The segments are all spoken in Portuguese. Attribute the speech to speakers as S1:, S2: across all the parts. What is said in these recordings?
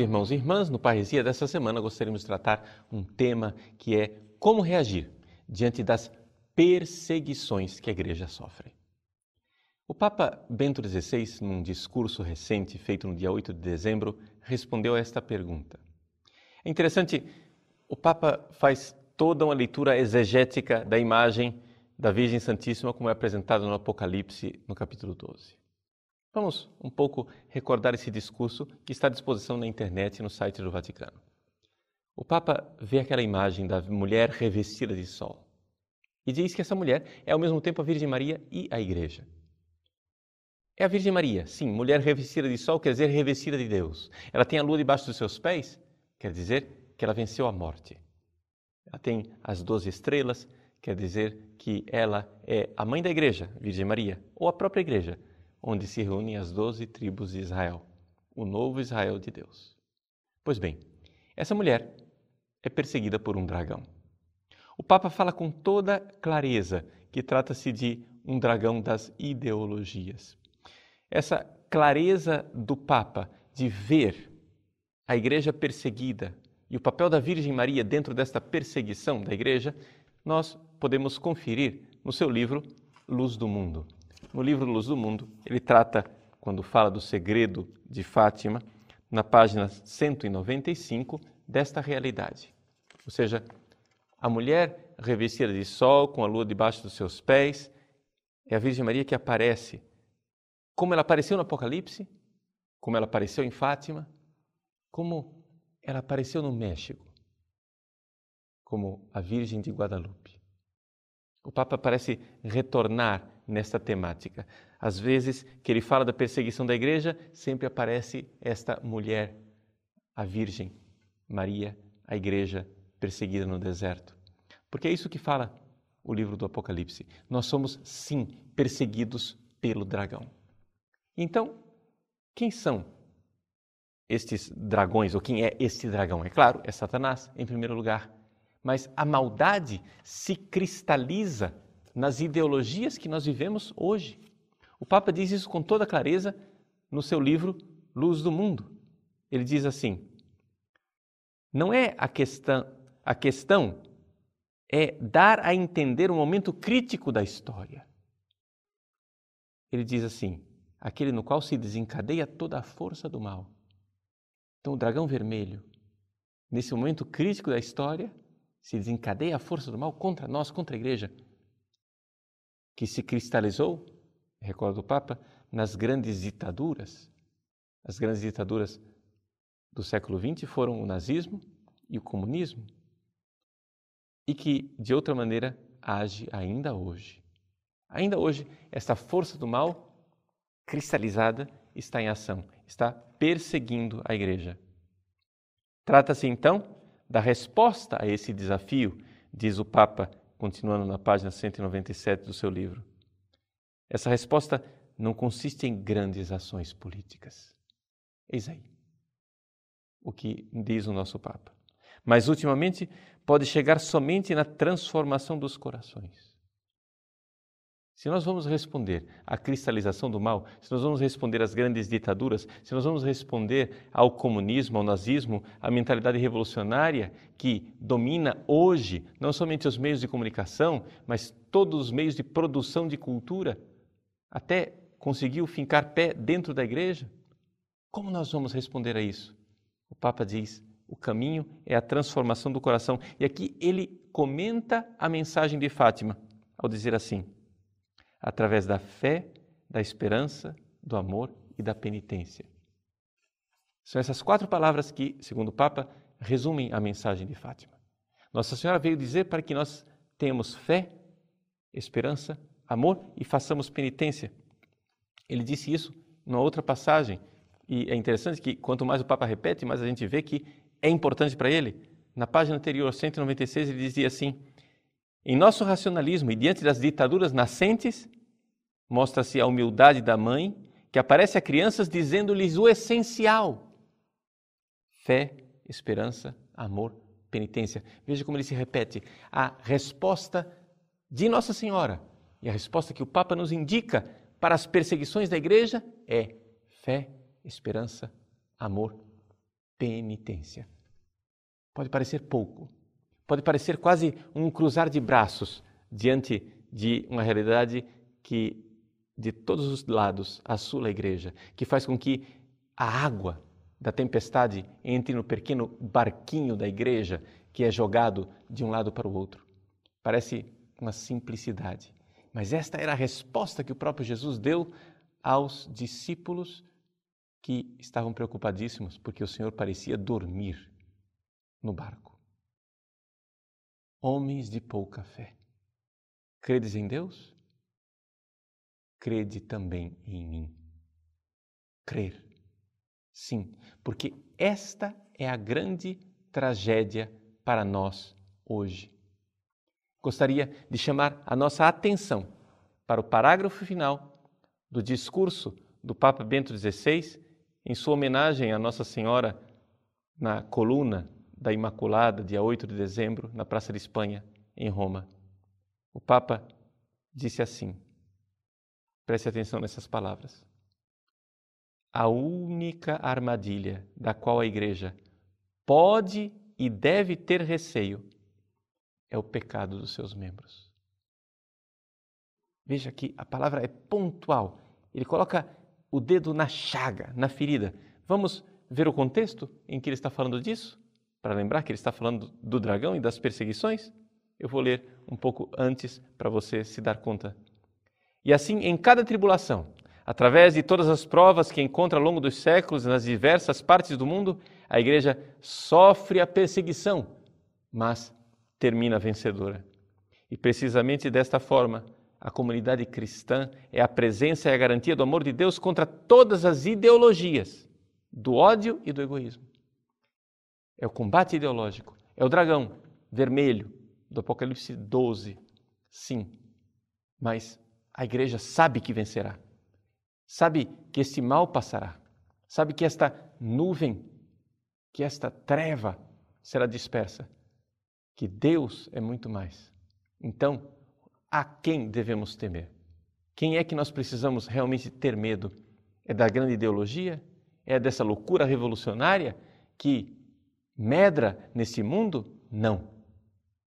S1: Irmãos e irmãs, no Parresia dessa semana gostaríamos de tratar um tema que é como reagir diante das perseguições que a igreja sofre. O Papa Bento XVI, num discurso recente feito no dia 8 de dezembro, respondeu a esta pergunta. É interessante, o Papa faz toda uma leitura exegética da imagem da Virgem Santíssima como é apresentada no Apocalipse, no capítulo 12. Vamos um pouco recordar esse discurso que está à disposição na internet no site do Vaticano. O Papa vê aquela imagem da mulher revestida de sol e diz que essa mulher é ao mesmo tempo a Virgem Maria e a Igreja. É a Virgem Maria, sim, mulher revestida de sol quer dizer revestida de Deus. Ela tem a lua debaixo dos seus pés, quer dizer que ela venceu a morte. Ela tem as doze estrelas, quer dizer que ela é a mãe da Igreja, Virgem Maria, ou a própria Igreja, onde se reúnem as doze tribos de Israel, o novo Israel de Deus. Pois bem, essa mulher é perseguida por um dragão. O Papa fala com toda clareza que trata-se de um dragão das ideologias. Essa clareza do Papa de ver a igreja perseguida e o papel da Virgem Maria dentro desta perseguição da igreja, nós podemos conferir no seu livro Luz do Mundo. No livro Luz do Mundo, ele trata, quando fala do segredo de Fátima, na página 195, desta realidade. Ou seja, a mulher revestida de sol, com a lua debaixo dos seus pés, é a Virgem Maria que aparece, como ela apareceu no Apocalipse, como ela apareceu em Fátima, como ela apareceu no México, como a Virgem de Guadalupe. O Papa parece retornar nesta temática. Às vezes que ele fala da perseguição da igreja, sempre aparece esta mulher, a Virgem Maria, a igreja perseguida no deserto. Porque é isso que fala o livro do Apocalipse. Nós somos, sim, perseguidos pelo dragão. Então, quem são estes dragões, ou quem é este dragão? É claro, é Satanás, em primeiro lugar. Mas a maldade se cristaliza nas ideologias que nós vivemos hoje. O Papa diz isso com toda clareza no seu livro Luz do Mundo. Ele diz assim: não é a questão, a questão é dar a entender um momento crítico da história. Ele diz assim: aquele no qual se desencadeia toda a força do mal. Então, o dragão vermelho, nesse momento crítico da história, se desencadeia a força do mal contra nós, contra a igreja, que se cristalizou, recorda o Papa, nas grandes ditaduras. As grandes ditaduras do século XX foram o nazismo e o comunismo, e que, de outra maneira, age ainda hoje. Ainda hoje, esta força do mal cristalizada está em ação, está perseguindo a igreja. Trata-se então da resposta a esse desafio, diz o Papa, continuando na página 197 do seu livro. Essa resposta não consiste em grandes ações políticas. Eis aí o que diz o nosso Papa. Mas, ultimamente, pode chegar somente na transformação dos corações. Se nós vamos responder à cristalização do mal, se nós vamos responder às grandes ditaduras, se nós vamos responder ao comunismo, ao nazismo, à mentalidade revolucionária que domina hoje não somente os meios de comunicação, mas todos os meios de produção de cultura, até conseguiu fincar pé dentro da igreja, como nós vamos responder a isso? O Papa diz: o caminho é a transformação do coração. E aqui ele comenta a mensagem de Fátima ao dizer assim: através da fé, da esperança, do amor e da penitência. São essas quatro palavras que, segundo o Papa, resumem a mensagem de Fátima. Nossa Senhora veio dizer para que nós tenhamos fé, esperança, amor e façamos penitência. Ele disse isso numa outra passagem. E é interessante que quanto mais o Papa repete, mais a gente vê que é importante para ele. Na página anterior, 196, ele dizia assim: em nosso racionalismo e diante das ditaduras nascentes, mostra-se a humildade da mãe que aparece a crianças dizendo-lhes o essencial: fé, esperança, amor, penitência. Veja como ele se repete. A resposta de Nossa Senhora e a resposta que o Papa nos indica para as perseguições da igreja é fé, esperança, amor, penitência. Pode parecer pouco, pode parecer quase um cruzar de braços diante de uma realidade que de todos os lados assula a igreja, que faz com que a água da tempestade entre no pequeno barquinho da igreja que é jogado de um lado para o outro. Parece uma simplicidade, mas esta era a resposta que o próprio Jesus deu aos discípulos que estavam preocupadíssimos porque o Senhor parecia dormir no barco. Homens de pouca fé. Credes em Deus? Crede também em mim. Crer. Sim, porque esta é a grande tragédia para nós hoje. Gostaria de chamar a nossa atenção para o parágrafo final do discurso do Papa Bento XVI em sua homenagem a Nossa Senhora na coluna da Imaculada, dia 8 de dezembro, na Praça de Espanha, em Roma. O Papa disse assim: preste atenção nessas palavras. A única armadilha da qual a Igreja pode e deve ter receio é o pecado dos seus membros. Veja que a palavra é pontual. Ele coloca o dedo na chaga, na ferida. Vamos ver o contexto em que ele está falando disso? Para lembrar que ele está falando do dragão e das perseguições? Eu vou ler um pouco antes para você se dar conta. E assim, em cada tribulação, através de todas as provas que encontra ao longo dos séculos nas diversas partes do mundo, a igreja sofre a perseguição, mas termina vencedora. E precisamente desta forma, a comunidade cristã é a presença e a garantia do amor de Deus contra todas as ideologias do ódio e do egoísmo. É o combate ideológico, é o dragão vermelho do Apocalipse 12. Sim, mas a igreja sabe que vencerá, sabe que este mal passará, sabe que esta nuvem que esta treva será dispersa, que Deus é muito mais. Então, a quem devemos temer? Quem é que nós precisamos realmente ter medo? É da grande ideologia? É dessa loucura revolucionária que medra nesse mundo? Não.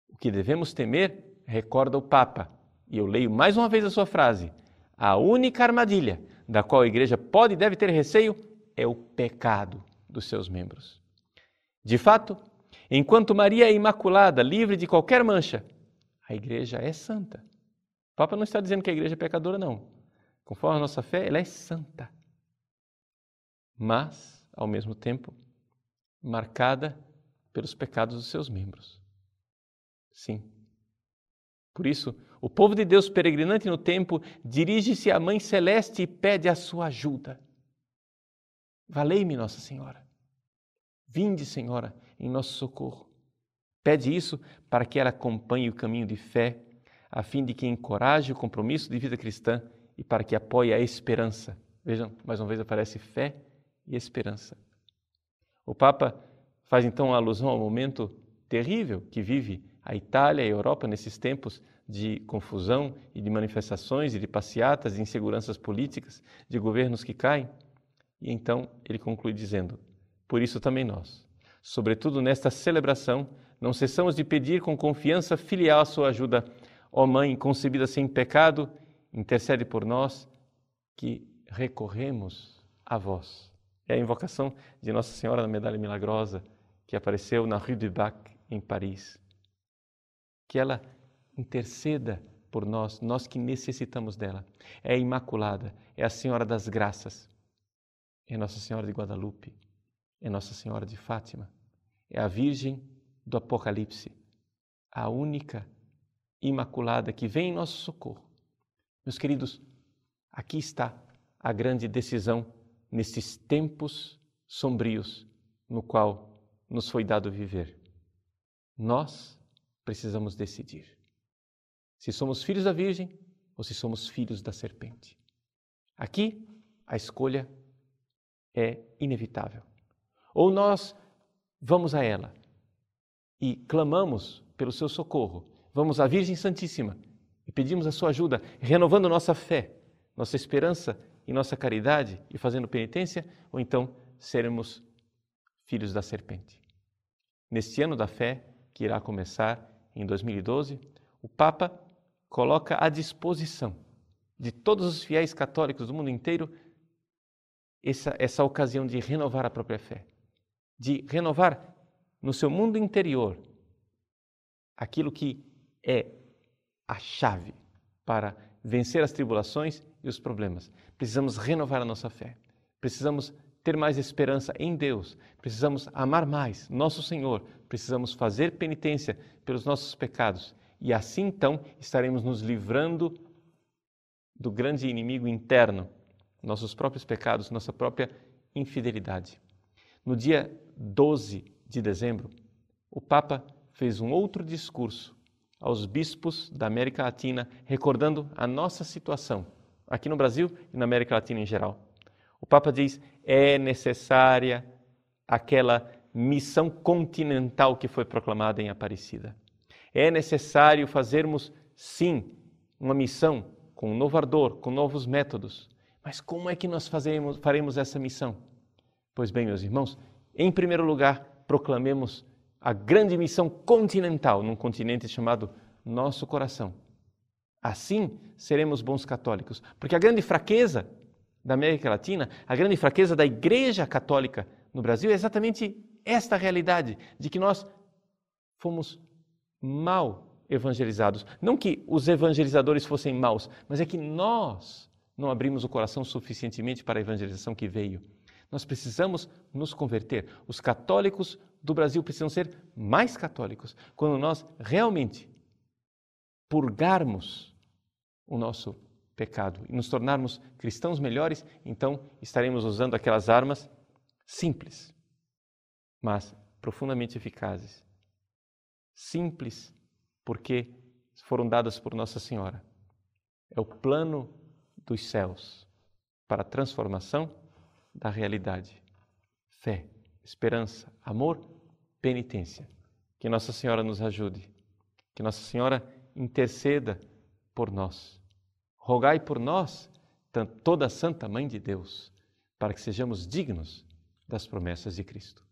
S1: O que devemos temer, recorda o Papa, e eu leio mais uma vez a sua frase: a única armadilha da qual a igreja pode e deve ter receio é o pecado dos seus membros. De fato, enquanto Maria é imaculada, livre de qualquer mancha, a igreja é santa. O Papa não está dizendo que a igreja é pecadora, não. Conforme a nossa fé, ela é santa. Mas, ao mesmo tempo, marcada pelos pecados dos seus membros. Sim. Por isso, o povo de Deus peregrinante no tempo dirige-se à Mãe Celeste e pede a sua ajuda. Valei-me, Nossa Senhora. Vinde, Senhora, em nosso socorro. Pede isso para que ela acompanhe o caminho de fé, a fim de que encoraje o compromisso de vida cristã e para que apoie a esperança. Vejam, mais uma vez aparece fé e esperança. O Papa faz então alusão ao momento terrível que vive a Itália e a Europa nesses tempos de confusão e de manifestações e de passeatas, de inseguranças políticas, de governos que caem. E então ele conclui dizendo: por isso também nós, sobretudo nesta celebração, não cessamos de pedir com confiança filial a sua ajuda. Ó Mãe concebida sem pecado, intercede por nós que recorremos a vós. É a invocação de Nossa Senhora da Medalha Milagrosa que apareceu na Rue du Bac, em Paris. Que ela interceda por nós, nós que necessitamos dela. É a Imaculada, é a Senhora das Graças, é Nossa Senhora de Guadalupe é Nossa Senhora de Fátima, é a Virgem do Apocalipse, a única imaculada que vem em nosso socorro. Meus queridos, aqui está a grande decisão nesses tempos sombrios no qual nos foi dado viver. Nós precisamos decidir se somos filhos da Virgem ou se somos filhos da serpente. Aqui a escolha é inevitável. Ou nós vamos a ela e clamamos pelo seu socorro, vamos à Virgem Santíssima e pedimos a sua ajuda, renovando nossa fé, nossa esperança e nossa caridade e fazendo penitência, ou então seremos filhos da serpente. Neste ano da fé, que irá começar em 2012, o Papa coloca à disposição de todos os fiéis católicos do mundo inteiro essa, essa ocasião de renovar a própria fé, de renovar no seu mundo interior aquilo que é a chave para vencer as tribulações e os problemas. Precisamos renovar a nossa fé. Precisamos ter mais esperança em Deus. Precisamos amar mais nosso Senhor. Precisamos fazer penitência pelos nossos pecados. E assim então estaremos nos livrando do grande inimigo interno, nossos próprios pecados, nossa própria infidelidade. No dia 12 de dezembro, o Papa fez um outro discurso aos bispos da América Latina, recordando a nossa situação, aqui no Brasil e na América Latina em geral. O Papa diz: é necessária aquela missão continental que foi proclamada em Aparecida. É necessário fazermos, sim, uma missão com um novo ardor, com novos métodos. Mas como é que nós fazemos, faremos essa missão? Pois bem, meus irmãos, em primeiro lugar, proclamemos a grande missão continental num continente chamado nosso coração. Assim seremos bons católicos, porque a grande fraqueza da América Latina, a grande fraqueza da Igreja Católica no Brasil é exatamente esta realidade de que nós fomos mal evangelizados. Não que os evangelizadores fossem maus, mas é que nós não abrimos o coração suficientemente para a evangelização que veio. Nós precisamos nos converter. Os católicos do Brasil precisam ser mais católicos quando nós realmente purgarmos o nosso pecado e nos tornarmos cristãos melhores, então estaremos usando aquelas armas simples, mas profundamente eficazes. Simples porque foram dadas por Nossa Senhora. É o plano dos céus para a transformação da realidade. Fé, esperança, amor, penitência. Que Nossa Senhora nos ajude. Que Nossa Senhora interceda por nós. Rogai por nós, toda a Santa Mãe de Deus, para que sejamos dignos das promessas de Cristo.